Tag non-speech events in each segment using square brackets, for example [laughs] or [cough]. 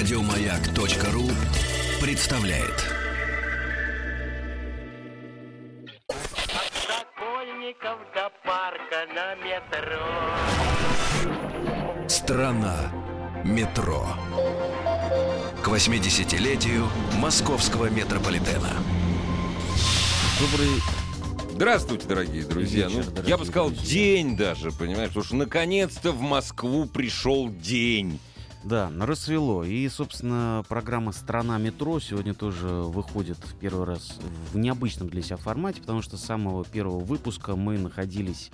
Радиомаяк.ру представляет. Сокольников до парка на метро. Страна метро. К 80-летию московского метрополитена. Добрый Здравствуйте, дорогие друзья. Вечер, ну, дорогие я бы сказал, друзья. день даже, понимаешь? Потому что наконец-то в Москву пришел день. Да, рассвело. И, собственно, программа «Страна метро» сегодня тоже выходит в первый раз в необычном для себя формате, потому что с самого первого выпуска мы находились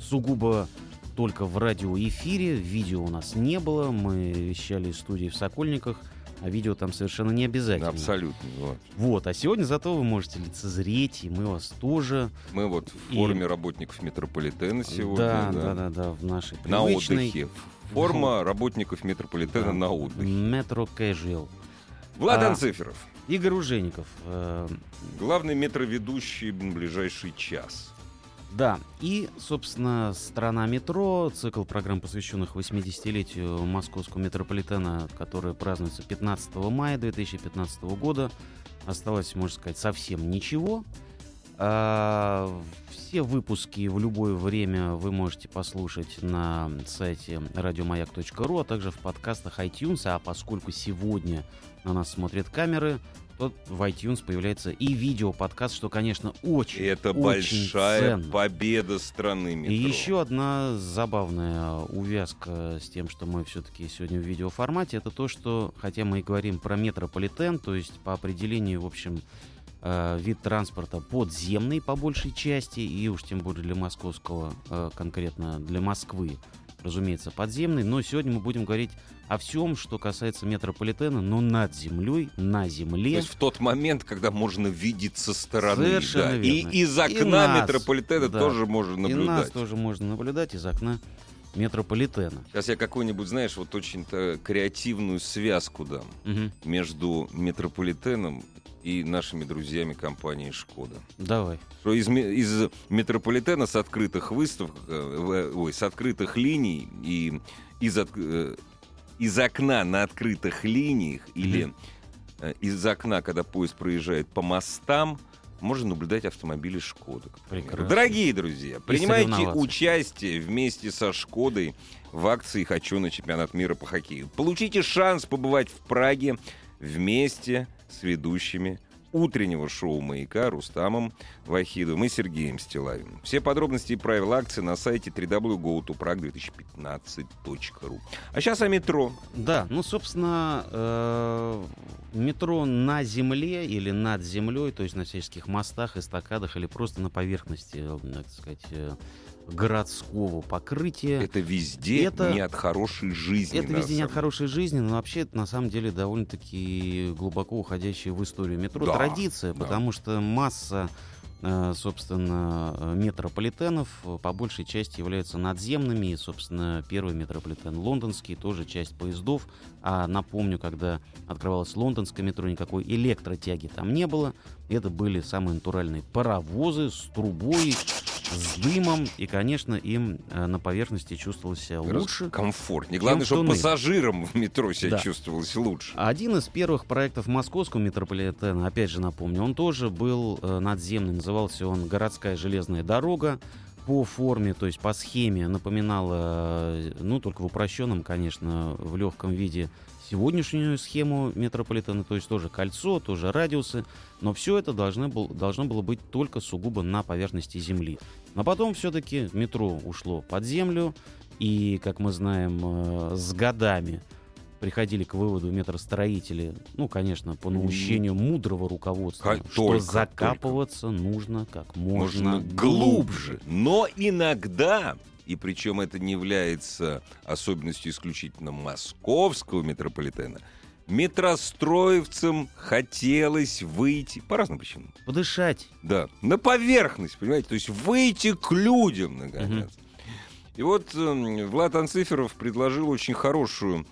сугубо только в радиоэфире. Видео у нас не было. Мы вещали из студии в Сокольниках, а видео там совершенно не обязательно. Абсолютно. Вот. Вот, а сегодня зато вы можете лицезреть, и мы вас тоже. Мы вот в И- форме работников метрополитена сегодня. да, да, да, да, в нашей На привычной отдыхе. Форма работников метрополитена на отдыхе. метро casual. Влад А. Анциферов, Игорь Ужеников. э, главный метроведущий ближайший час. Да, и, собственно, «Страна метро», цикл программ, посвященных 80-летию московского метрополитена, который празднуется 15 мая 2015 года. Осталось, можно сказать, совсем ничего. А, все выпуски в любое время вы можете послушать на сайте радиомаяк.ру, а также в подкастах iTunes. А поскольку сегодня на нас смотрят камеры, то в iTunes появляется и видео-подкаст, что, конечно, очень, И это очень большая ценно. победа страны метро. И еще одна забавная увязка с тем, что мы все-таки сегодня в видеоформате, это то, что, хотя мы и говорим про метрополитен, то есть по определению, в общем, э, вид транспорта подземный по большей части, и уж тем более для московского, э, конкретно для Москвы, разумеется, подземный, но сегодня мы будем говорить о всем, что касается метрополитена, но над землей, на То земле. есть в тот момент, когда можно видеть со стороны. Совершенно да. верно. И из И окна нас, метрополитена да. тоже можно И нас наблюдать. тоже можно наблюдать из окна метрополитена. Сейчас я какую-нибудь, знаешь, вот очень-то креативную связку дам Мгм. между метрополитеном и нашими друзьями компании Шкода. Давай. Что из, из метрополитена с открытых выставок, э, в- ой, с открытых линий и из, от- э, из окна на открытых линиях или э, из окна, когда поезд проезжает по мостам, можно наблюдать автомобили Шкода. Дорогие друзья, принимайте участие вместе со Шкодой в акции «Хочу на чемпионат мира по хоккею». Получите шанс побывать в Праге вместе с ведущими утреннего шоу «Маяка» Рустамом Вахидовым и Сергеем Стилавиным. Все подробности и правила акции на сайте www.gotoprag2015.ru. А сейчас о метро. Да, ну, собственно, э, метро на земле или над землей, то есть на всяческих мостах, эстакадах или просто на поверхности, э, так сказать, э, городского покрытия. Это везде Это- не от хорошей жизни. Это везде не от хорошей жизни, но вообще это на самом деле довольно-таки глубоко уходящая в историю метро Да, традиция, да. потому что масса, э, собственно, метрополитенов э, по большей части являются надземными. И, собственно, первый метрополитен лондонский, тоже часть поездов. А напомню, когда открывалось лондонское метро, никакой электротяги там не было. Это были самые натуральные паровозы с трубой, с дымом, и, конечно, им э, на поверхности чувствовалось лучше. Комфортнее. Главное, чтобы пассажирам в метро себя Да. чувствовалось лучше. Один из первых проектов московского метрополитена, опять же напомню, он тоже был э, надземный, назывался он «Городская железная дорога». По форме, то есть по схеме напоминала, э, ну только в упрощенном, конечно, в легком виде сегодняшнюю схему метрополитена, то есть тоже кольцо, тоже радиусы, но все это должно, был, должно было быть только сугубо на поверхности Земли. Но потом все-таки метро ушло под землю, и, как мы знаем, э, с годами приходили к выводу метростроители, ну, конечно, по наущению мудрого руководства, Как что только, закапываться нужно как можно, Можно глубже. Но иногда, и причем это не является особенностью исключительно московского метрополитена, метростроевцам хотелось выйти по разным причинам. Подышать. Да, на поверхность, понимаете, то есть выйти к людям, наконец. И вот э, Влад Анциферов предложил очень хорошую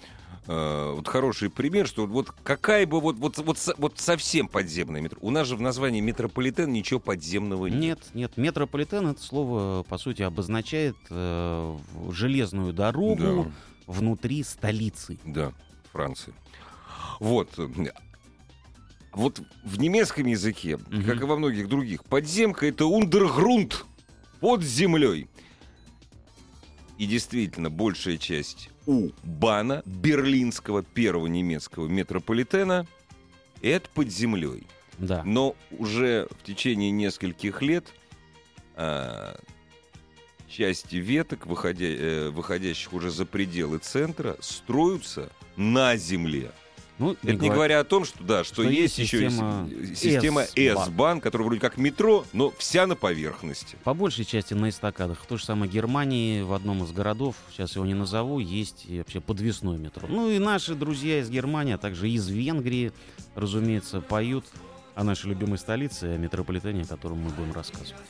э, вот хороший пример, что вот какая бы вот, вот, вот, вот совсем подземное метро. У нас же в названии метрополитен ничего подземного нет. Нет, нет, метрополитен это слово, по сути, обозначает э, железную дорогу Да. внутри столицы. Да, Франции. Вот. Вот в немецком языке, Мгм. как и во многих других, подземка — это ундергрунт, под землей. И действительно, большая часть У-Бана, берлинского первого немецкого метрополитена, это под землей. Да. Но уже в течение нескольких лет а, части веток, выходя, э, выходящих уже за пределы центра, строятся на земле. Ну, Это не говоря- говоря о том, что да, что, что есть, есть еще система S-Bahn. Которая вроде как метро, но вся на поверхности. По большей части на эстакадах. В той же самой Германии, в одном из городов, сейчас его не назову, есть вообще подвесное метро. Ну и наши друзья из Германии, а также из Венгрии, разумеется, поют о нашей любимой столице, о метрополитене, о котором мы будем рассказывать.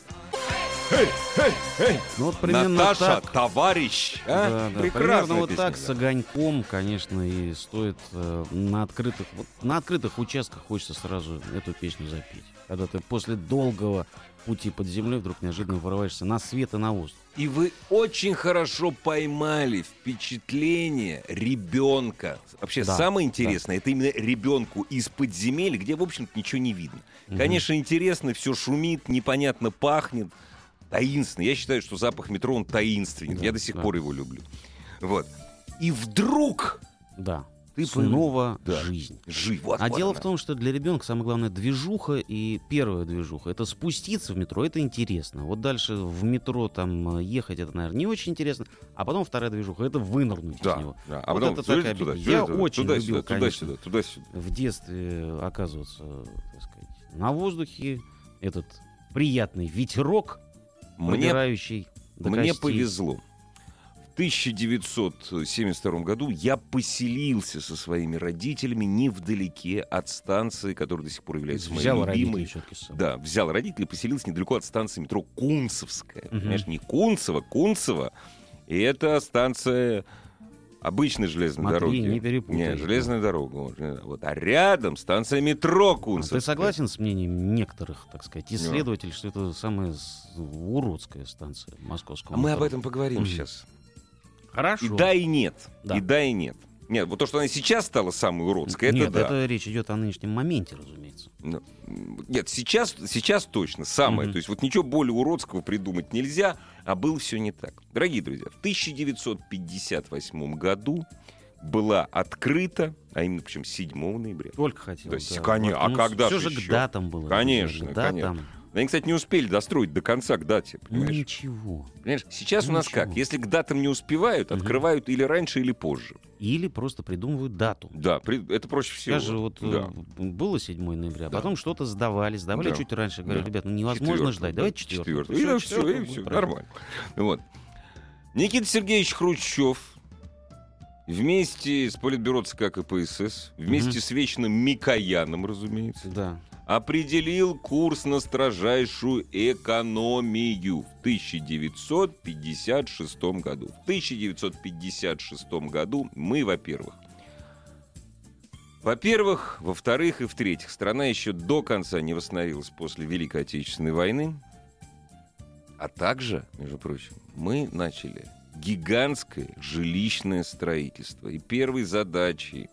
Ну вот примерно Наташа, так. товарищ. а? Да, да, Прекрасная примерно вот песня, так с да. огоньком, конечно, и стоит э, на открытых вот, на открытых участках хочется сразу эту песню запеть. Когда ты после долгого пути под землей вдруг неожиданно вырываешься на свет и на воздух. И вы очень хорошо поймали впечатление ребенка. Вообще, Да, самое интересное, это именно ребенку из подземелья, где, в общем-то, ничего не видно. Конечно, интересно, все шумит, непонятно пахнет, таинственно. Я считаю, что запах метро, он таинственен. Да, Я до сих да. пор его люблю. Вот. И вдруг Да. ты Снова Да. жизнь. жив. Вот, А вот дело она. в том, что для ребенка самое главное движуха и первая движуха. Это спуститься в метро, это интересно. Вот дальше в метро там э, ехать, это, наверное, не очень интересно. А потом вторая движуха, это вынырнуть Да, из него. да. А Вот потом это такая туда, туда, Я туда, очень туда, любил, сюда, конечно. туда, туда, сюда. В детстве оказываться, так сказать, на воздухе, этот приятный ветерок, Мне Мне повезло. В 1972 году я поселился со своими родителями невдалеке от станции, которая до сих пор является моей Взял любимой. Да, взял родителей, поселился недалеко от станции метро Кунцевская. Мгм. Понимаешь, не Кунцево, Кунцево. И это станция обычной железной Смотри, дороги. не перепутай. Нет, железная дорога. Вот. А рядом станция метро А Кунцевская. Ты согласен с мнением некоторых, так сказать, Ну. исследователей, что это самая уродская станция московского А мы метро? об этом поговорим Мгм. сейчас. Хорошо. И да, и нет. Да. И да, и нет. Нет, вот то, что она сейчас стала самой уродской, это Нет, да. это речь идет о нынешнем моменте, разумеется. Ну, Нет, сейчас, сейчас точно самое. Мгм. То есть вот ничего более уродского придумать нельзя, а было все не так. Дорогие друзья, в 1958 году была открыта, а именно причем 7 ноября. Только хотел. То есть, коне- а когда Все же еще? к датам было. Конечно, друзья, к датам. Они, кстати, не успели достроить до конца к дате, понимаешь? Ничего. Понимаешь, сейчас у нас Ничего. как? Если к датам не успевают, Мгм. открывают или раньше, или позже. Или просто придумывают дату. Да, при- это проще всего. Даже вот э, Да. было 7 ноября, а Да. потом что-то сдавали, сдавали Да. чуть раньше. Говорят, Да. ребят, ну невозможно Четвёртого, ждать, да, давайте 4 четвёртого. И да, всё, и всё, нормально. Вот. Никита Сергеевич Хрущев вместе с Политбюро ЦК КПСС, вместе Мгм. с вечным Микояном, разумеется, Да. Определил курс на строжайшую экономию в 1956 году. В 1956 году мы, во-первых, во-первых, во-вторых и в-третьих, страна еще до конца не восстановилась после Великой Отечественной войны. А также, между прочим, мы начали гигантское жилищное строительство. И первой задачей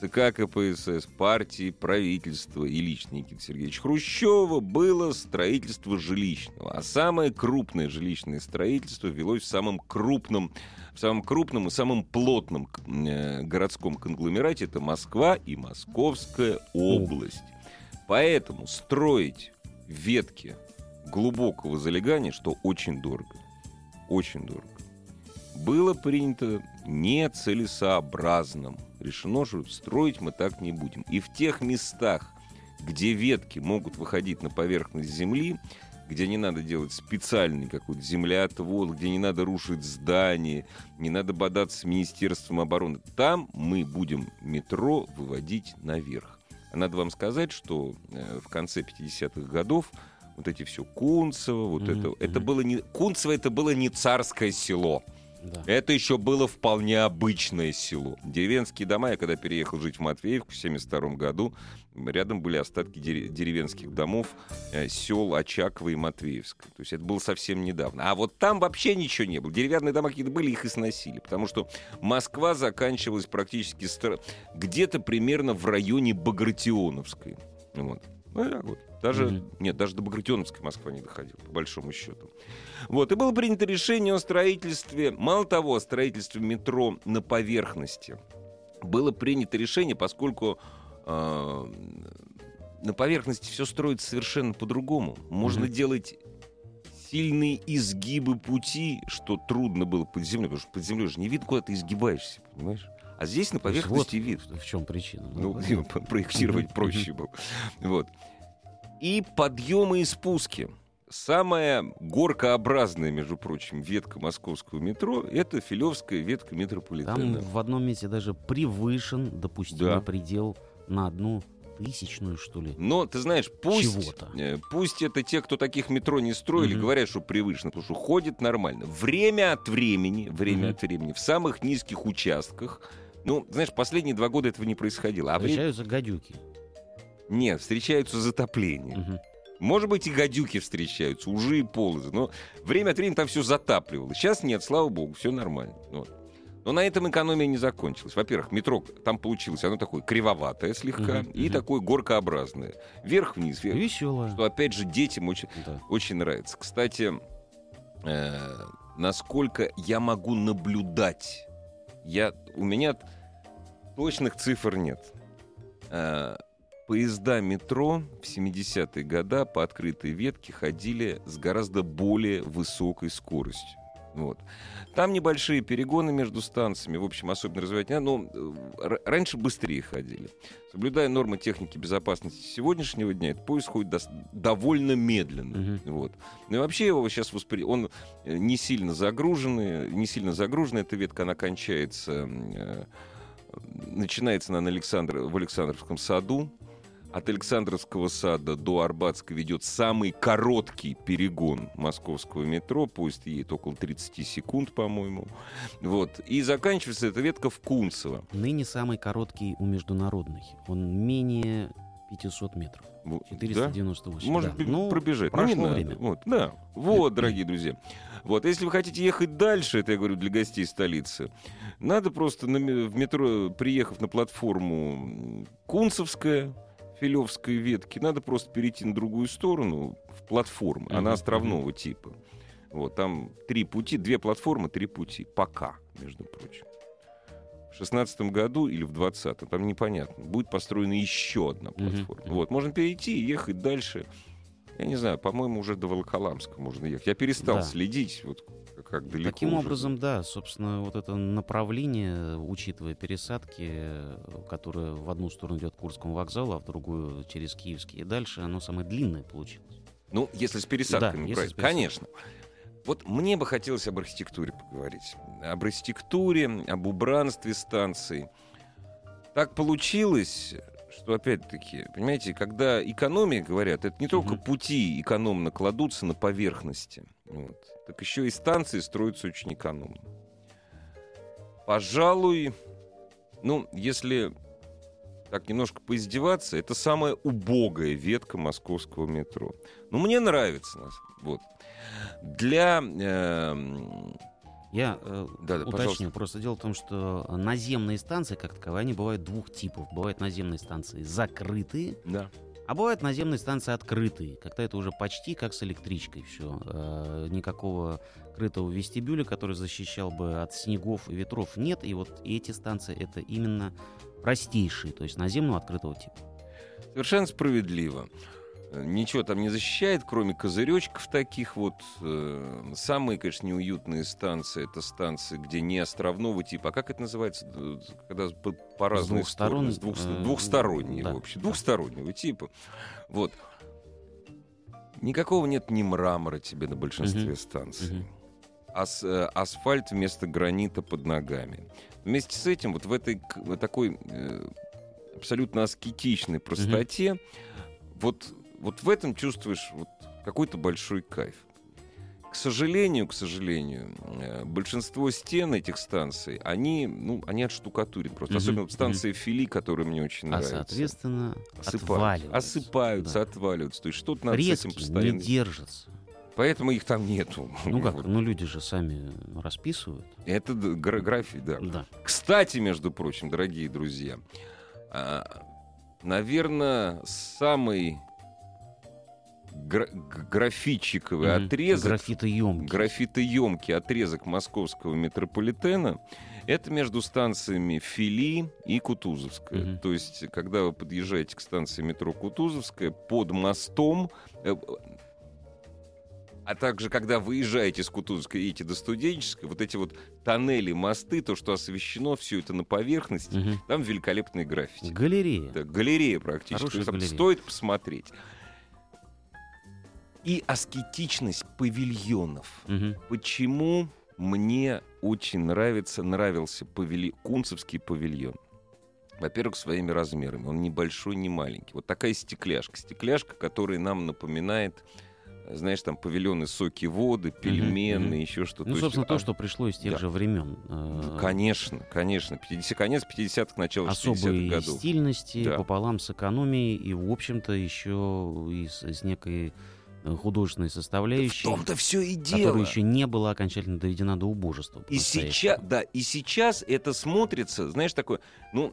ЦК КПСС, партии, правительства и лично Никиты Сергеевича Хрущева было строительство жилищного. А самое крупное жилищное строительство велось в самом крупном, в самом крупном и самом плотном э, городском конгломерате. Это Москва и Московская область. Поэтому строить ветки глубокого залегания, что очень дорого, очень дорого, было принято нецелесообразным. Решено, что строить мы так не будем. И в тех местах, где ветки могут выходить на поверхность земли, где не надо делать специальный какой-то землеотвод, где не надо рушить здания, не надо бодаться с Министерством обороны, там мы будем метро выводить наверх. А надо вам сказать, что э, в конце 50-х годов вот эти все Кунцево, вот Мгм, это, это было не... Кунцево это было не царское село. Да. Это еще было вполне обычное село. Деревенские дома, я когда переехал жить в Матвеевку в 1972 году, рядом были остатки дере- деревенских домов э, сел Очаково и Матвеевска. То есть это было совсем недавно. А вот там вообще ничего не было. Деревянные дома какие-то были, их и сносили. Потому что Москва заканчивалась практически где-то примерно в районе Багратионовской. Вот. Ну, так вот. Даже, Мгм. нет, даже до Багратионовской Москва не доходила, по большому счету. Вот, и было принято решение о строительстве, мало того, о строительстве метро на поверхности. Было принято решение, поскольку э, на поверхности все строится совершенно по-другому. Можно Мгм. делать сильные изгибы пути, что трудно было под землей, потому что под землей же не видно, куда ты изгибаешься, понимаешь? А здесь на поверхности вот видно. В чем причина? Ну, его [laughs] проектировать проще было. Вот. И подъемы и спуски. Самая горкообразная, между прочим, ветка московского метро — это Филевская ветка Там метрополитена. в одном месте даже превышен допустимый Да. предел на одну тысячную, что ли. Но, ты знаешь, пусть, э, пусть это те, кто таких метро не строили, Мгм. говорят, что превышено, потому что ходит нормально. Время от времени, время Мгм. от времени, в самых низких участках, ну, знаешь, последние два года этого не происходило. А. Встречаются гадюки. Нет, встречаются затопления. Мгм. Может быть, и гадюки встречаются, ужи и полозы. Но время от времени там все затапливало. Сейчас нет, слава богу, все нормально. Вот. Но на этом экономия не закончилась. Во-первых, метро там получилось, оно такое кривоватое слегка Мгм, и мгм. такое горкообразное. Вверх-вниз, вверх. Веселая. Что, опять же, детям очень, Да. очень нравится. Кстати, э, насколько я могу наблюдать, я, у меня точных цифр нет. Э, поезда метро в 70-е годы по открытой ветке ходили с гораздо более высокой скоростью. Вот. Там небольшие перегоны между станциями, в общем, особенно развивать не надо, но э, р- раньше быстрее ходили. Соблюдая нормы техники безопасности сегодняшнего дня, этот поезд ходит дос- довольно медленно. Мгм. Вот. Ну и вообще его сейчас воспри... он э, не сильно загруженный, не сильно загруженная эта ветка, она кончается, э, начинается она на Александр... в Александровском саду. От Александровского сада до Арбатска ведет самый короткий перегон московского метро. Поезд едет около 30 секунд, по-моему. Вот. И заканчивается эта ветка в Кунцево. Ныне самый короткий у международных. Он менее 500 метров. Вот, да? 498. Может да. Ну, пробежать. Ну, прошло надо. время. Вот, да. Вот, дорогие друзья. Вот, если вы хотите ехать дальше, это я говорю для гостей столицы, надо просто на в метро, приехав на платформу Кунцевская, Филевской ветки, надо просто перейти на другую сторону, в платформу. Она островного типа. Вот, там три пути, две платформы, три пути. Пока, между прочим. В шестнадцатом году или в двадцатом, там непонятно, будет построена еще одна платформа. мгм. Вот, можно перейти и ехать дальше. Я не знаю, по-моему, уже до Волоколамска можно ехать. Я перестал Да. следить, вот как- далеко. Таким уже. образом, да, собственно, вот это направление, учитывая пересадки, которое в одну сторону идет к Курскому вокзалу, а в другую через Киевский и дальше, оно самое длинное получилось. Ну, если с пересадками, Да, если правильно. с пересадками. Конечно. Вот мне бы хотелось об архитектуре поговорить. Об архитектуре, об убранстве станций. Так получилось, что опять-таки, понимаете, когда экономия, говорят, это не только Мгм. пути экономно кладутся на поверхности, вот, так еще и станции строятся очень экономно. Пожалуй, ну, если так немножко поиздеваться, это самая убогая ветка московского метро. Ну, мне нравится. Вот. Для... эм, Я э, Да-да, уточню, пожалуйста. просто дело в том, что наземные станции, как таковые, они бывают двух типов. Бывают наземные станции закрытые, да. а бывают наземные станции открытые, когда это уже почти как с электричкой все. никакого крытого вестибюля, который защищал бы от снегов и ветров, нет. И вот эти станции это именно простейшие, то есть наземного открытого типа. Совершенно справедливо. Ничего там не защищает, кроме козыречков таких вот. Э, Самые, конечно, неуютные станции это станции, где не островного типа. А как это называется? Когда по, по разные двух сторон. С двух, э, двухсторонние, да. в общем. Двухстороннего типа. Вот. Никакого нет ни мрамора тебе на большинстве станций. Мгм. ас- э, асфальт вместо гранита под ногами. Вместе с этим вот в этой к- в такой э, абсолютно аскетичной простоте вот, вот в этом чувствуешь вот какой-то большой кайф. к сожалению, к сожалению, э, большинство стен этих станций, они, ну, они отштукатурены просто. Мгм, Особенно вот мгм. станции Фили, которые мне очень А, нравятся. соответственно, Осыпаются, отваливаются. осыпаются Да. отваливаются. То есть что-то надо с Фрески этим не постоянно... держатся. Поэтому их там нету. Ну как, Вот. ну люди же сами расписывают. Это гра- график, да. Да. Кстати, между прочим, дорогие друзья, наверное, самый гра- графитчиковый Мгм. отрезок, Графитоемкий. графитоемкий отрезок московского метрополитена, это между станциями Фили и Кутузовская. Мгм. То есть, когда вы подъезжаете к станции метро Кутузовская, под мостом, э, а также, когда выезжаете с Кутузовской и едете до Студенческой, вот эти вот тоннели, мосты, то, что освещено, все это на поверхности, Мгм. там великолепные граффити. Галерея. Это галерея практически. Там галерея. стоит посмотреть. И аскетичность павильонов. Мгм. Почему мне очень нравится, нравился павили... Кунцевский павильон? Во-первых, своими размерами. Он небольшой, не маленький. Вот такая стекляшка. Стекляшка, которая нам напоминает, знаешь, там павильоны соки воды, пельмены, мгм. еще что-то. Ну, собственно, то, а, что пришло из тех да. же времен. э, Конечно, конечно. 50, конец 50-х, начало 60-х особой годов. стильности Да. пополам с экономией и, в общем-то, еще и с, с некой э, художественной В составляющей, том-то все и дело. которая еще не была окончательно доведена до убожества. И сейчас, да, и сейчас это смотрится, знаешь, такое, ну,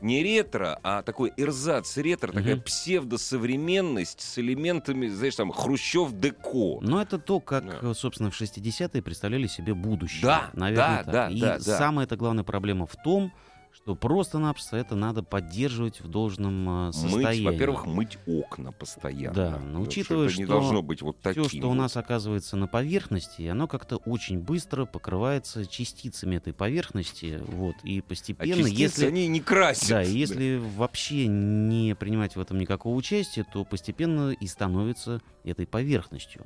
не ретро, а такой эрзац ретро, такая Мгм. псевдосовременность с элементами, знаешь, там, хрущев деко. Но это то, как, Да. э, собственно, в 60-е представляли себе будущее. Да, Наверное, да, так. да, И да. самая-то главная проблема в том, что просто-напросто это надо поддерживать в должном э, состоянии. Мыть, во-первых, мыть окна постоянно. Да, но учитывая, это не что должно быть вот таким. Все, что у нас оказывается на поверхности, оно как-то очень быстро покрывается частицами этой поверхности, вот, и А постепенно, частицы, если... они не красят. Да, если вообще не принимать в этом никакого участия, то постепенно и становится этой поверхностью.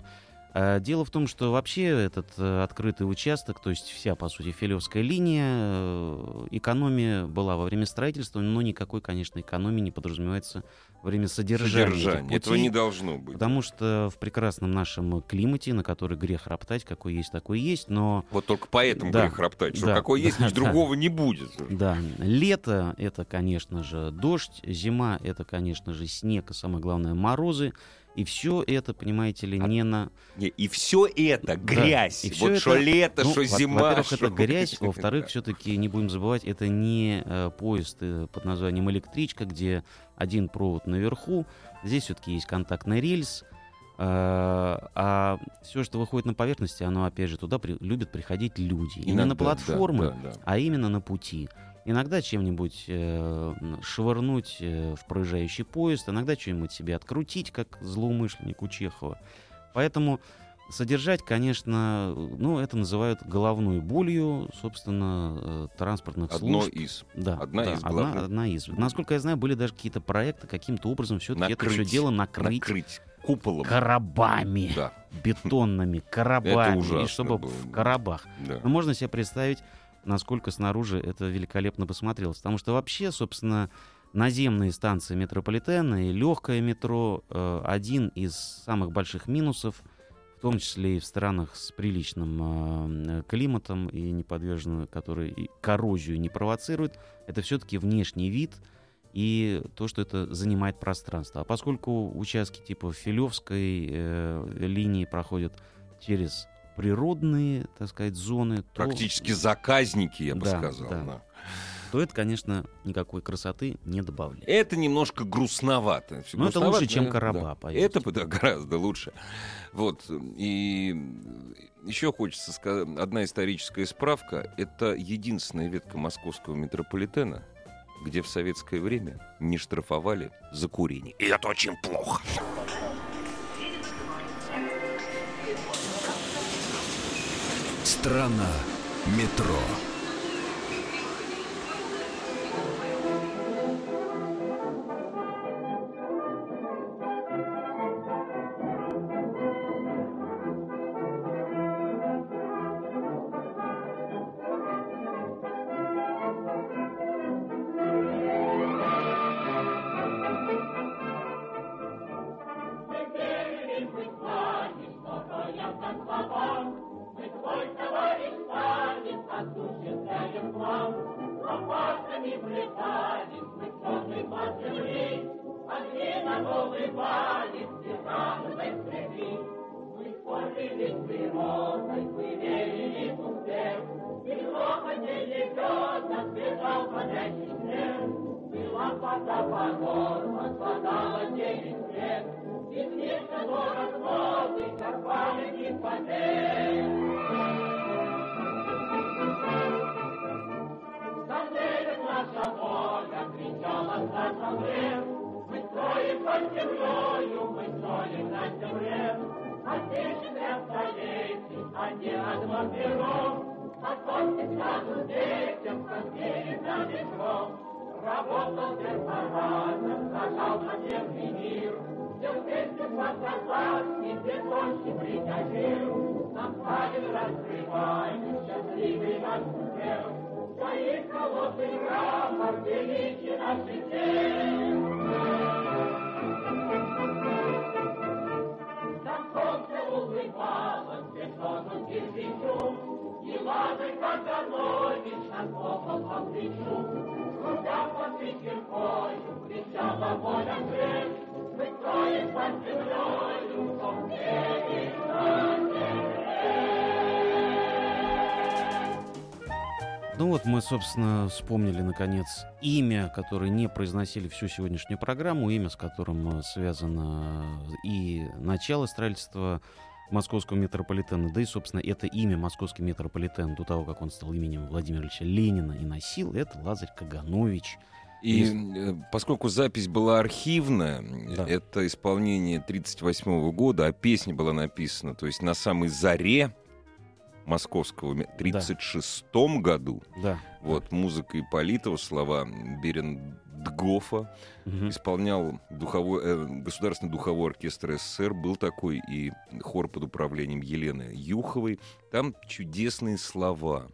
А Дело в том, что вообще этот э, открытый участок, то есть вся, по сути, Филевская линия, э, экономия была во время строительства, но никакой, конечно, экономии не подразумевается во время содержания. Содержание. Этого путей. не должно быть. Потому что в прекрасном нашем климате, на который грех роптать, какой есть, такой есть, но Вот только поэтому Да, грех роптать, что да, какой есть, да, значит, [laughs] да. другого не будет. да, лето это, конечно же, дождь, зима это, конечно же, снег, и самое главное морозы, и все это, понимаете ли, не на Не, и все это грязь. и всё вот это- что лето, Ну, что зима. Во-первых, это [laughs] грязь, во-вторых, все-таки не будем забывать, это не э, поезд э, под названием электричка, где один провод наверху, здесь все-таки есть контактный рельс, э, а все, что выходит на поверхности, оно, опять же, туда при- любят приходить люди. И не Иногда, на да, платформы, да, да. а именно на пути. Иногда чем-нибудь э, швырнуть э, в проезжающий поезд, иногда что-нибудь себе открутить, как злоумышленник у Чехова. Поэтому содержать, конечно, ну, это называют головной болью, собственно, э, транспортных Одно служб. из. Да, одна да, из одна, главных. одна из. Насколько я знаю, были даже какие-то проекты, каким-то образом все-таки это все дело накрыть Накрыть куполом. коробами, Да, бетонными коробами, ужасно и чтобы было, в коробах. да. Ну, можно себе представить, насколько снаружи это великолепно посмотрелось. Потому что вообще, собственно, наземные станции метрополитена и легкое метро э, один из самых больших минусов, в том числе и в странах с приличным э, климатом и не подвержены, которые и коррозию не провоцируют, это все-таки внешний вид и то, что это занимает пространство. А поскольку участки типа Филевской э, линии проходят через природные, так сказать, зоны, то, Практически заказники, я бы Да, сказал. да. да. то это, конечно, никакой красоты не добавляет. Это немножко грустновато. Но это грустновато, лучше, чем да, короба, да. поверьте. Это да, гораздо лучше. Вот. И еще хочется сказать, одна историческая справка. Это единственная ветка московского метрополитена, где в советское время не штрафовали за курение. И это очень плохо. Страна метро. Спорили с природой, мы верили в успех, И грохоте лебедок бежал парящий снег. Была вода подорва, спадала девять лет, И снежно город воды. Сандерит наша воля, кричала мрев, Мы строим под землею, мы строим на земле. Столетий, а не от вампиров, Потомки скажут детям, верит на ветров. Работал перфоратор, зажал подземный мир, Все вместе подсказать, и бетонщик бригадир. Нам правил раскрывает, счастливый наш удел, Своих холодных рапорт величие наших дел. Ну вот мы, собственно, вспомнили, наконец, имя, которое не произносили всю сегодняшнюю программу, имя, с которым э, связано и начало строительства московского метрополитена, да и, собственно, это имя московский метрополитен до того, как он стал именем Владимира Ильича Ленина и носил, это Лазарь Каганович. И э, поскольку запись была архивная, Да. это исполнение 1938 года, а песня была написана, то есть на самой заре московского, ме- 1936 году. Да. Вот, музыка Ипполитова, слова Берендгофа. Мгм. Исполнял духовой, э, Государственный духовой оркестр СССР, был такой, и хор под управлением Елены Юховой. Там чудесные слова.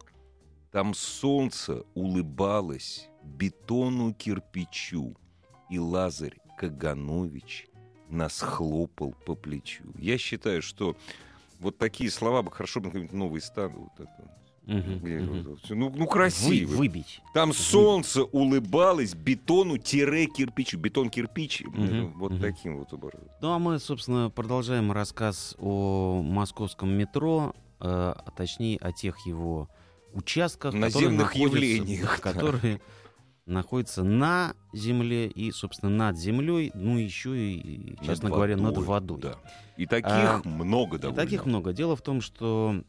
Там солнце улыбалось бетону кирпичу, и Лазарь Каганович нас хлопал по плечу. Я считаю, что вот такие слова бы хорошо бы на какой-нибудь новый стан. Вот это, где вот всё. ну, ну, Вы- красиво. выбить. Там солнце улыбалось бетону-кирпичу. Бетон-кирпич. Мгм, Вот мгм. таким вот образом. Ну а мы, собственно, продолжаем рассказ о московском метро, э, а точнее о тех его участках, Наземных явлениях, которые находятся на земле и, собственно, над землей, ну еще и, честно Над говоря, над водой, да. И таких А, много И довольно. таких много. Дело в том, что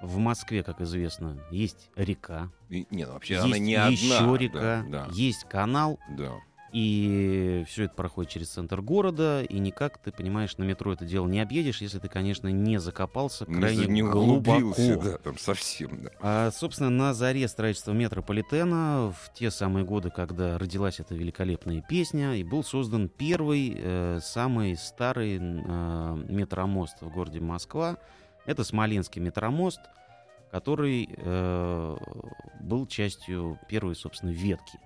в Москве, как известно, есть река, И- Не, ну, вообще есть она не еще одна. река, Да, есть канал, да, и все это проходит через центр города, и никак, ты понимаешь, на метро это дело не объедешь, если ты, конечно, не закопался Не, крайне не глубоко. да, там совсем, да. А, собственно, на заре строительства метрополитена, в те самые годы, когда родилась эта великолепная песня, и был создан первый, э, самый старый э, метромост в городе Москва. Это Смоленский метромост, который э, был частью первой, собственно, ветки.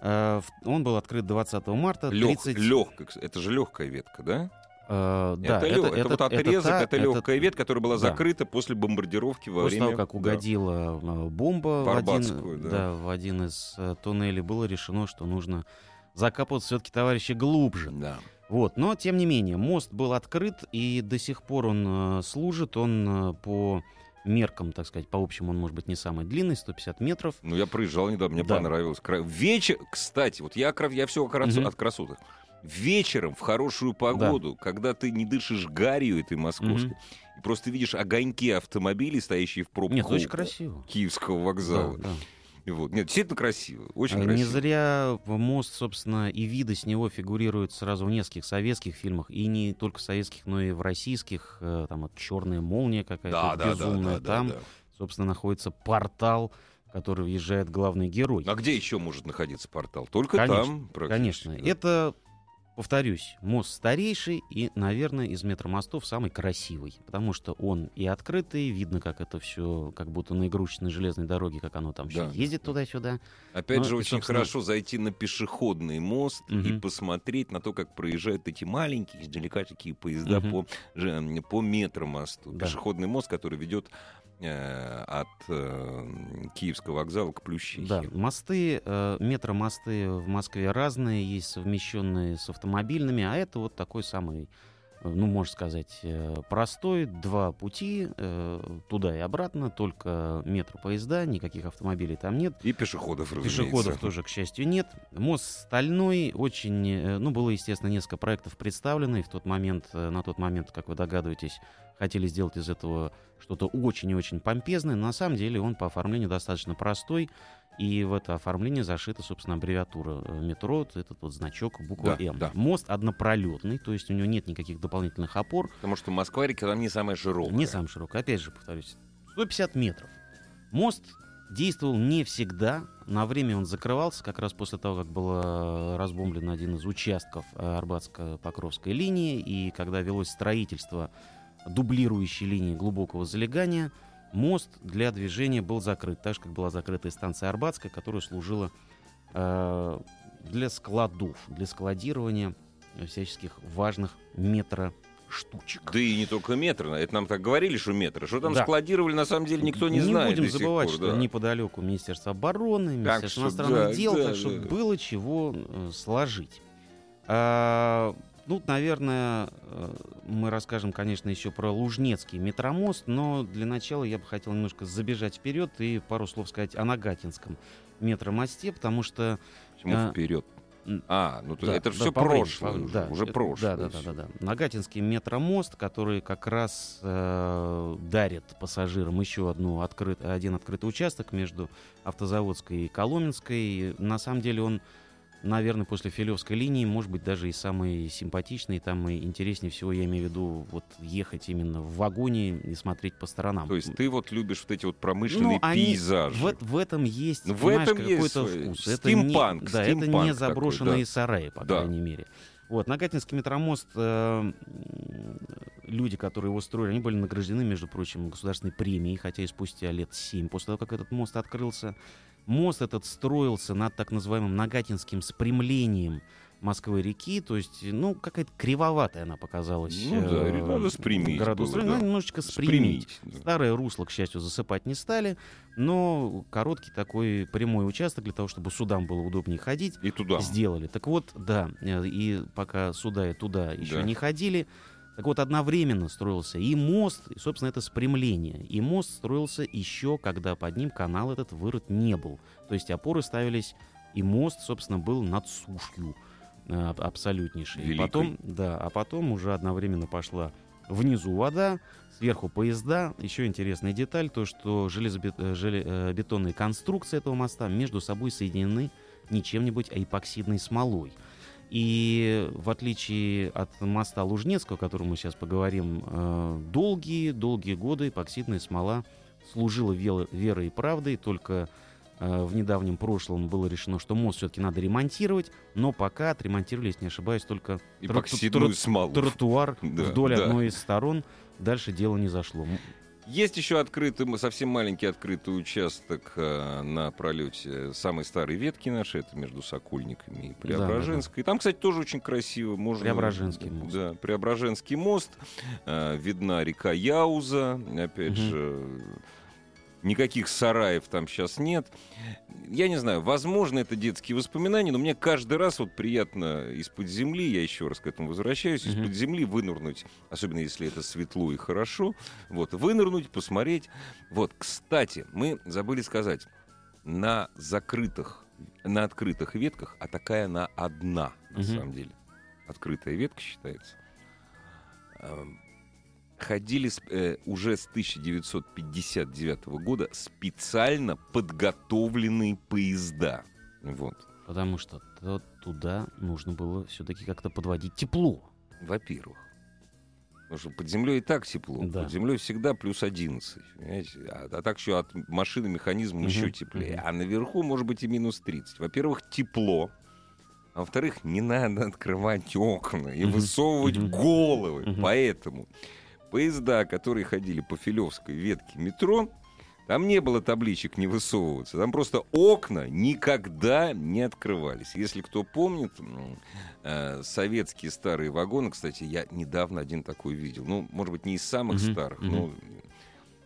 Э, он был открыт 20 марта. Лег, 30 легкая, это же легкая ветка, да? Э, да, это, лё- это вот отрезок, та- это, легкая ветка, которая была да. закрыта после бомбардировки во После время... того, как да. угодила э, бомба в один, да. да, в один из э, туннелей, было решено, что нужно закапываться все-таки, товарищи, глубже. Да. Вот, но, тем не менее, мост был открыт, и до сих пор он э, служит. Он э, по меркам, так сказать, по общему, он может быть не самый длинный, 150 метров. Ну, я проезжал недавно, мне Да. понравилось. Вечер, кстати, вот я, я все о, красо- Мгм. от красотах. Вечером в хорошую погоду, когда ты не дышишь гарью этой московской, Мгм. и просто видишь огоньки автомобилей, стоящие в пробках Нет, очень у красиво. Киевского вокзала. Да, да. Вот. Нет, действительно красиво, очень А, красиво. Не зря мост, собственно, и виды с него фигурируют сразу в нескольких советских фильмах, и не только советских, но и в российских, э, там, вот «Черная молния» какая-то Да, да, да, безумная, да, да, там, да. собственно, находится портал, в который въезжает главный герой. А где еще может находиться портал? Только Конечно, там. Конечно, да. это, повторюсь, мост старейший и, наверное, из метромостов самый красивый, потому что он и открытый, видно, как это все, как будто на игрушечной железной дороге, как оно там Да, все ездит да. туда-сюда. Опять Ну, же, и, очень собственно- хорошо зайти на пешеходный мост и Мгм. посмотреть на то, как проезжают эти маленькие, издалека такие поезда Мгм. по, по метромосту. Да. Пешеходный мост, который ведет от э, Киевского вокзала к Плющихе. Да, мосты, э, метромосты в Москве разные, есть совмещенные с автомобильными, а это вот такой самый, э, ну, можно сказать, э, простой, два пути, э, туда и обратно, только метропоезда, никаких автомобилей там нет. И пешеходов, разумеется. Пешеходов тоже, к счастью, нет. Мост стальной, очень, э, ну, было, естественно, несколько проектов представлено, и в тот момент, э, на тот момент, как вы догадываетесь, хотели сделать из этого что-то очень и очень помпезное. На самом деле он по оформлению достаточно простой, и в это оформление зашита, собственно, аббревиатура э, метро, этот вот значок, буква Да, М. да. Мост однопролетный, то есть у него нет никаких дополнительных опор. Потому что Москва-река там не самая широкая. Не сам широкий, опять же повторюсь. 150 метров. Мост действовал не всегда. На время он закрывался, как раз после того, как был э, разбомблен один из участков э, Арбатско-Покровской линии, и когда велось строительство дублирующей линии глубокого залегания, мост для движения был закрыт, так же, как была закрыта и станция Арбатская, которая служила э, для складов, для складирования всяческих важных метроштучек. Да и не только метр. Это нам так говорили, что метр. Что там Да. складировали, на самом деле никто не, не знает будем до сих забывать, пор, что да. неподалеку Министерство обороны, Министерство что иностранных да, дел, да, так что да. было чего э, сложить. А, ну, наверное, э, мы расскажем, конечно, еще про Лужнецкий метромост, но для начала я бы хотел немножко забежать вперед и пару слов сказать о Нагатинском метромосте, потому что Почему а, вперед? м, А, ну то да, это да, все по времени, прошлое по- уже. да, уже прошлое. Да, да, да, да, да. Нагатинский метромост, который как раз э, дарит пассажирам еще одну открыт, один открытый участок между Автозаводской и Коломенской. На самом деле он, наверное, после Филевской линии, может быть, даже и самый симпатичный, там и интереснее всего, я имею в виду, вот ехать именно в вагоне и смотреть по сторонам. То есть ты вот любишь вот эти вот промышленные Ну, пейзажи. В, в этом есть, в этом есть какой-то свой вкус. Это не, стимпанк, да, это не заброшенные такой, да. сараи, по Да. крайней мере. Вот, Нагатинский метромост, э, люди, которые его строили, они были награждены, между прочим, государственной премией, хотя и спустя лет 7 после того, как этот мост открылся. Мост этот строился над так называемым Нагатинским спрямлением Москвы-реки, то есть, ну, какая-то кривоватая она показалась. Ну да, э, надо спрямить было, Надо да. немножечко спрямить. Спрямить, да. Старое русло, к счастью, засыпать не стали, но короткий такой прямой участок для того, чтобы судам было удобнее ходить, И туда. сделали. Так вот, да, э, и пока суда и туда еще Да. не ходили, так вот одновременно строился и мост, и, собственно, это спрямление. И мост строился еще, когда под ним канал этот вырыт не был. То есть опоры ставились, и мост, собственно, был над сушью э, аб- абсолютнейшей. И Великой. Потом, да, а потом уже одновременно пошла внизу вода, сверху поезда. Еще интересная деталь, то, что железобет- э, э, конструкции этого моста между собой соединены не чем-нибудь, а эпоксидной смолой. И в отличие от моста Лужнецкого, о котором мы сейчас поговорим, долгие-долгие годы эпоксидная смола служила верой и правдой, только э, в недавнем прошлом было решено, что мост все-таки надо ремонтировать, но пока отремонтировали, если не ошибаюсь, только тротуар [laughs] Да, вдоль да. одной из сторон. Дальше дело не зашло. Есть еще открытый, совсем маленький открытый участок э, на пролете самой старой ветки нашей, это между Сокольниками и Преображенской. Там, кстати, тоже очень красиво. Можно, Преображенский мост. Да, Преображенский мост. Э, видна река Яуза. Опять Мгм. же, никаких сараев там сейчас нет. Я не знаю, возможно, это детские воспоминания, но мне каждый раз вот приятно из-под земли, я еще раз к этому возвращаюсь, Мгм. из-под земли вынырнуть, особенно если это светло и хорошо, вот, вынырнуть, посмотреть. Вот, кстати, мы забыли сказать, на закрытых, на открытых ветках, а такая она одна, на Мгм. самом деле, открытая ветка считается, эм, ходили с- э, уже с 1959 года специально подготовленные поезда. Вот. Потому что то- туда нужно было все-таки как-то подводить тепло. Во-первых. Потому что под землей и так тепло. Да. Под землей всегда плюс 11. понимаете? А, а так еще от машины механизм Мгм, еще теплее. мгм. А наверху может быть и минус 30. Во-первых, тепло. А во-вторых, не надо открывать окна и высовывать головы. Поэтому поезда, которые ходили по Филевской ветке метро, там не было табличек «не высовываться». Там просто окна никогда не открывались. Если кто помнит, э, советские старые вагоны, кстати, я недавно один такой видел. Ну, может быть, не из самых Мгм, старых, но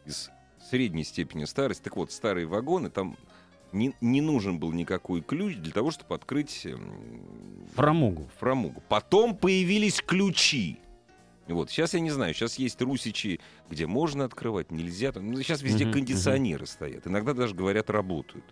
из средней степени старости. Так вот, старые вагоны, там не, не нужен был никакой ключ для того, чтобы открыть Фрамугу. фрамугу. Потом появились ключи. Вот. Сейчас я не знаю, сейчас есть русичи, где можно открывать, нельзя. Ну, сейчас везде Мгм, кондиционеры стоят. Иногда даже, говорят, работают.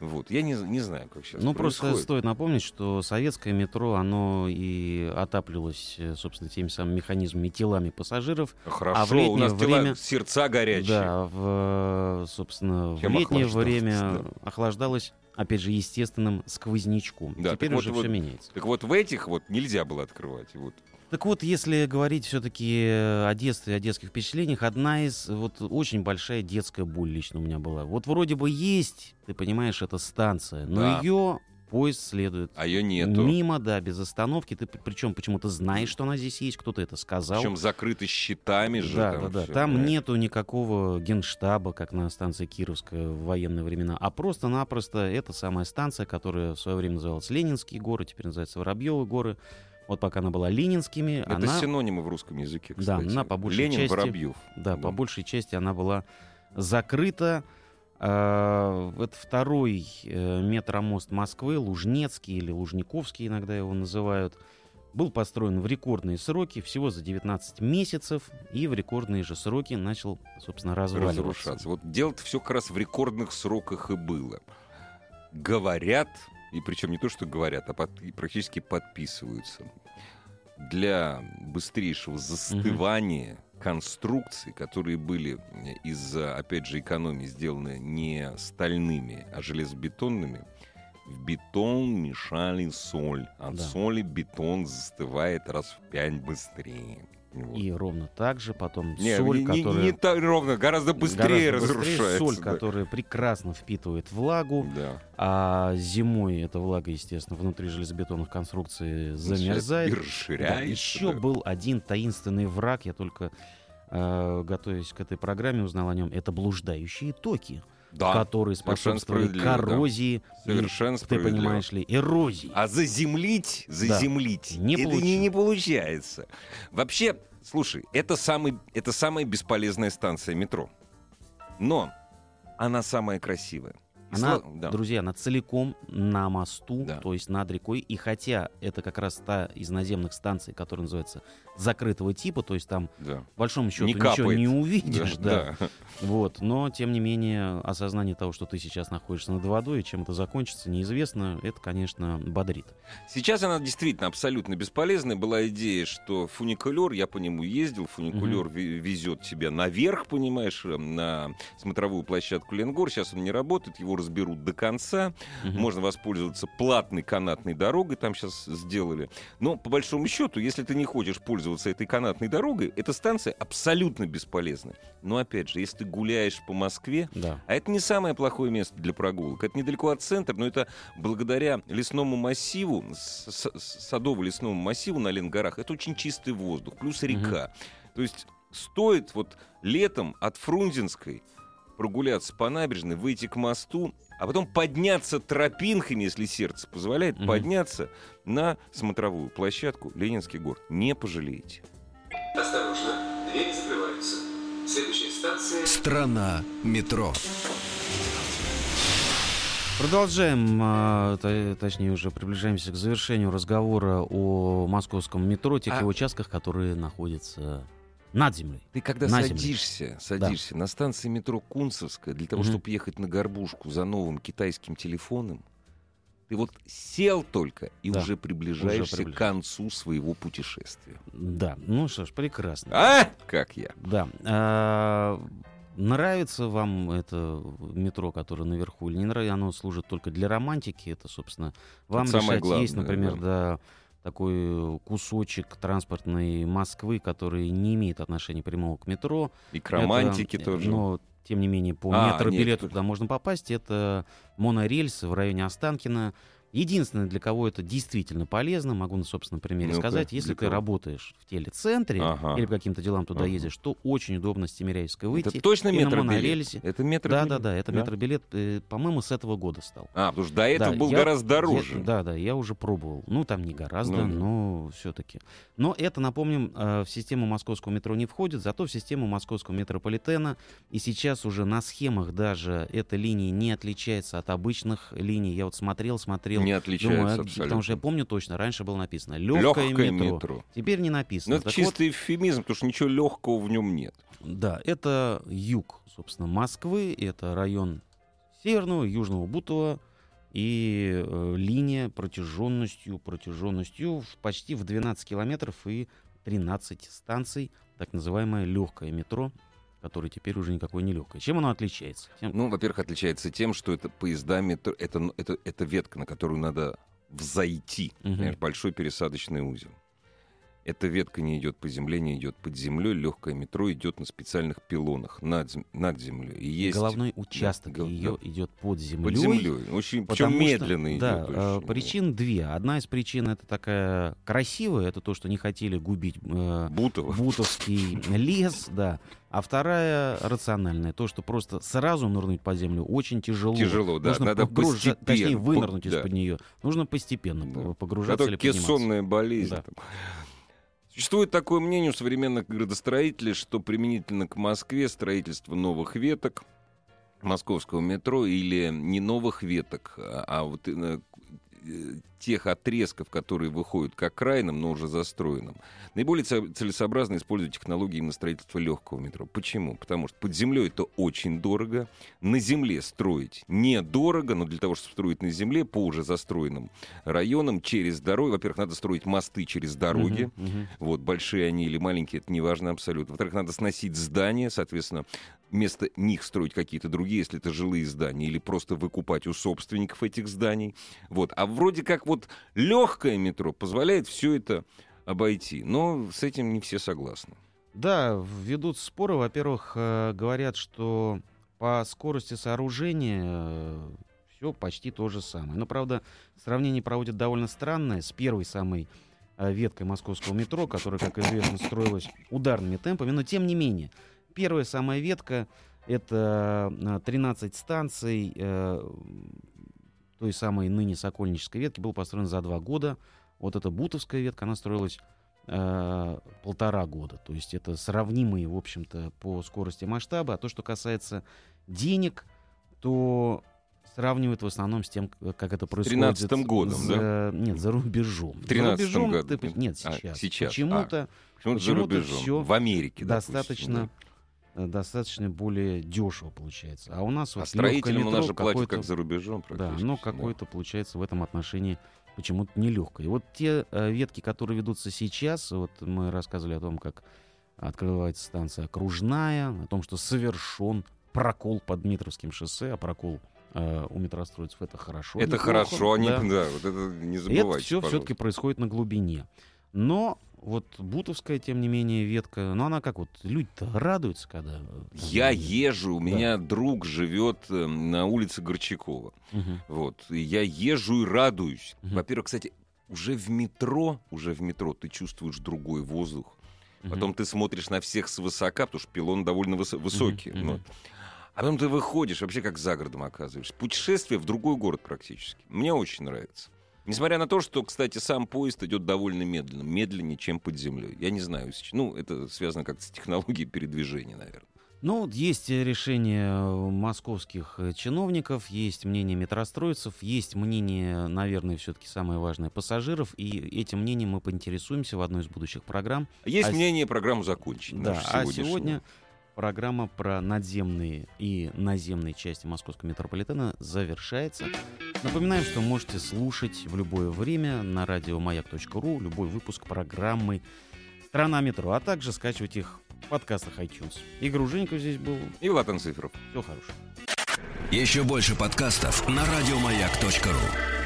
Вот. Я не, не знаю, как сейчас Ну, просто происходит. стоит напомнить, что советское метро, оно и отапливалось, э, собственно, теми самыми механизмами, телами пассажиров. Хорошо, а в у летнее нас тела- время- сердца горячие. Да, в, собственно, в Чем летнее охлаждалось, время да. охлаждалось, опять же, естественным сквознячком. Да, Теперь уже вот- все вот- меняется. Так вот, в этих вот нельзя было открывать. Вот. Так вот, если говорить все-таки о детстве, о детских впечатлениях, одна из вот очень большая детская боль лично у меня была. Вот вроде бы есть, ты понимаешь, это станция, но Да. ее поезд следует А ее нету. мимо, да, без остановки. Ты причем почему-то знаешь, что она здесь есть, кто-то это сказал. Причем закрыты щитами же. да, там да, да. всё, Там понимаешь? нету никакого генштаба, как на станции Кировская в военные времена, а просто-напросто это самая станция, которая в свое время называлась Ленинские горы, теперь называется Воробьевы горы. Вот пока она была Ленинскими, Это она, синонимы в русском языке, Да, кстати. она по большей Ленин, части- Воробьев. да, по Да. большей части она была закрыта. А, Это второй э, метромост Москвы, Лужнецкий или Лужниковский иногда его называют. Был построен в рекордные сроки, всего за 19 месяцев, и в рекордные же сроки начал, собственно, разваливаться. разрушаться. Вот дело-то все как раз в рекордных сроках и было. Говорят, и причем не то, что говорят, а под- практически подписываются. Для быстрейшего застывания конструкций, которые были э, из-за, опять же, экономии сделаны не стальными, а железобетонными, в бетон мешали соль. От Да. соли бетон застывает раз в пять быстрее. Вот. И ровно так же потом Не, соль, не, не- которая... не так ровно, гораздо быстрее гораздо быстрее, разрушается. соль, да. которая прекрасно впитывает влагу, Да. а зимой эта влага, естественно, внутри железобетонных конструкций замерзает. И Да, расширяется. еще да. был один таинственный враг, я только э, готовясь к этой программе узнал о нем. Это блуждающие токи, Да, которые совершенно способствовали справедливо, да. коррозии и, совершенно ты понимаешь ли, эрозии. А заземлить, заземлить, Не это получилось. не, не получается. Вообще, слушай, это, самый, это самая бесполезная станция метро. Но она самая красивая. Она, сла- да. друзья, она целиком на мосту, Да. то есть над рекой. И хотя это как раз та из наземных станций, которая называется закрытого типа, то есть там, да. по большому счету, Не ничего не увидишь. Да, да. да. Вот, но тем не менее осознание того, что ты сейчас находишься над водой и чем это закончится, неизвестно, это, конечно, бодрит. Сейчас она действительно абсолютно бесполезная. Была идея, что фуникулер, я по нему ездил, фуникулер ве- везет тебя наверх, понимаешь, э, на смотровую площадку Ленгор. Сейчас он не работает, его разберут до конца. Мгм. Можно воспользоваться платной канатной дорогой, там сейчас сделали. Но по большому счету, если ты не хочешь пользоваться этой канатной дорогой, эта станция абсолютно бесполезна. Но опять же, если ты гуляешь по Москве, Да. а это не самое плохое место для прогулок. Это недалеко от центра, но это благодаря лесному массиву, садово-лесному массиву на Ленгорах, это очень чистый воздух, плюс река. То есть стоит вот летом от Фрунзенской прогуляться по набережной, выйти к мосту, а потом подняться тропинками, если сердце позволяет, Мгм. подняться на смотровую площадку Ленинский город. Не пожалеете. Осторожно, двери закрываются. Следующая станция... Страна метро. Продолжаем, а, точнее уже приближаемся к завершению разговора о московском метро, тех А- его участках, которые находятся над землей. Ты когда На земле. садишься, садишься на станции метро Кунцевская для того, Мгм. чтобы ехать на горбушку за новым китайским телефоном, ты вот сел только и Да, уже приближаешься уже к концу своего путешествия. Да, ну что ж, прекрасно. А? Как я. Да. А, Нравится вам это метро, которое наверху, или не нравится? Оно служит только для романтики. Это, собственно, вам самое решать. Есть, главное, например, да, такой кусочек транспортной Москвы, который не имеет отношения прямого к метро. И к романтике Это, тоже. Но, тем не менее, по А, метробилету туда можно попасть. Это монорельсы в районе Останкина. Единственное, для кого это действительно полезно, могу на собственном примере Ну-ка, сказать, если ты кого? работаешь в телецентре Ага. или по каким-то делам туда Ага. ездишь, то очень удобно с Тимиряевской выйти. Это точно метробилет? Это метро Да, да, да, это метробилет, э, по-моему, с этого года стал. А, потому что до этого Да, был я- гораздо дороже. Я- да, да, я уже пробовал. Ну, там не гораздо, Ну, но все-таки. Но это, напомним, э, в систему московского метро не входит, зато в систему московского метрополитена. И сейчас уже на схемах даже эта линия не отличается от обычных линий. Я вот смотрел, смотрел. Не отличается думаю, абсолютно. Потому что я помню точно, раньше было написано легкое, Легкое метро. метро. Теперь не написано. это Так чистый эвфемизм, потому что ничего легкого в нем нет. вот, да, это юг, собственно, Москвы, это район Северного, Южного Бутова, и э, линия протяженностью, протяженностью в почти в 12 километров и 13 станций, так называемое легкое метро, которое теперь уже никакое не легкое. Чем оно отличается? Тем- Ну, во-первых, отличается тем, что это поезда метро, это, ну, это, это ветка, на которую надо взойти. Понимаешь, большой пересадочный узел. Эта ветка не идет по земле, не идет под землей. Легкое метро идет на специальных пилонах над, зем- над землей. И есть Головной участок гол- ее идет под землей. под землей. Очень, причем Потому что, медленно идет. Да, очень. э, причин две. Одна из причин это такая красивая, это то, что не хотели губить э, Бутово. Бутовский лес, да. А вторая рациональная, то, что просто сразу нырнуть под землю очень тяжело. Тяжело, да. Нужно Надо погружа- постепенно. точнее, По- вынырнуть да. из-под нее. Нужно постепенно Да. п- погружаться Это или кессонная болезнь. Да. там. Существует такое мнение у современных градостроителей, что применительно к Москве строительство новых веток московского метро или не новых веток, а, а вот э, э, тех отрезков, которые выходят к окраинам, но уже застроенным, наиболее це- целесообразно использовать технологии именно строительства легкого метро. Почему? Потому что под землей это очень дорого, на земле строить недорого, но для того, чтобы строить на земле по уже застроенным районам через дороги, во-первых, надо строить мосты через дороги, Мгм, мгм. вот, большие они или маленькие, это не важно абсолютно. Во-вторых, надо сносить здания, соответственно, вместо них строить какие-то другие, если это жилые здания, или просто выкупать у собственников этих зданий. Вот. А вроде как вот легкое метро позволяет все это обойти. Но с этим не все согласны. Да, ведут споры. Во-первых, э, говорят, что по скорости сооружения все почти то же самое. Но, правда, сравнение проводят довольно странное с первой самой э, веткой московского метро, которая, как известно, строилась ударными темпами. Но, тем не менее, первая самая ветка — это э, 13 станций э, той самой ныне Сокольнической ветки, был построен за два года. Вот эта Бутовская ветка, она строилась э, полтора года. То есть это сравнимые, в общем-то, по скорости масштаба. А то, что касается денег, то сравнивают в основном с тем, как это происходит. 13-м годом, за- Нет, за рубежом. В За 13-м рубежом году. ты Нет, А, сейчас. сейчас. Почему-то Почему-то за Почему-то рубежом. всё В Америке, допустим, достаточно, да. Э, достаточно более дешево получается. А у нас А вот строителям у нас же платят как за рубежом Да, практически. но какое-то получается в этом отношении почему-то нелегкое. И вот те э, ветки, которые ведутся сейчас, вот мы рассказывали о том, как открывается станция Окружная, о том, что совершен прокол под Дмитровским шоссе, а прокол э, у метростроицев это хорошо. Это неплохо, хорошо, они, да. [laughs] да. вот это не И это забывайте, все все-таки происходит на глубине. Но вот Бутовская, тем не менее, ветка, ну она как вот, люди-то радуются, когда... э, Я езжу, у Да. меня друг живет э, на улице Горчакова. мгм. Вот. И я езжу и радуюсь. Мгм. Во-первых, кстати, уже в метро, уже в метро ты чувствуешь другой воздух. Мгм. Потом ты смотришь на всех свысока, потому что пилон довольно выс- высокий. мгм. вот. А потом ты выходишь, вообще как за городом оказываешься. Путешествие в другой город практически. Мне очень нравится. Несмотря на то, что, кстати, сам поезд идет довольно медленно. Медленнее, чем под землей. Я не знаю. Ну, это связано как-то с технологией передвижения, наверное. Ну, вот есть решение э, московских э, чиновников, есть мнение метростроицев, есть мнение, наверное, все-таки самое важное, пассажиров, и этим мнением мы поинтересуемся в одной из будущих программ. Есть А мнение программу закончить. Да, а сегодня программа про надземные и наземные части московского метрополитена завершается. Напоминаем, что можете слушать в любое время на радиомаяк.ру любой выпуск программы «Страна метро», а также скачивать их в подкастах iTunes. Игорь Ужеников здесь был. И Латан Цифров. Всего хорошего. Еще больше подкастов на радиомаяк.ру.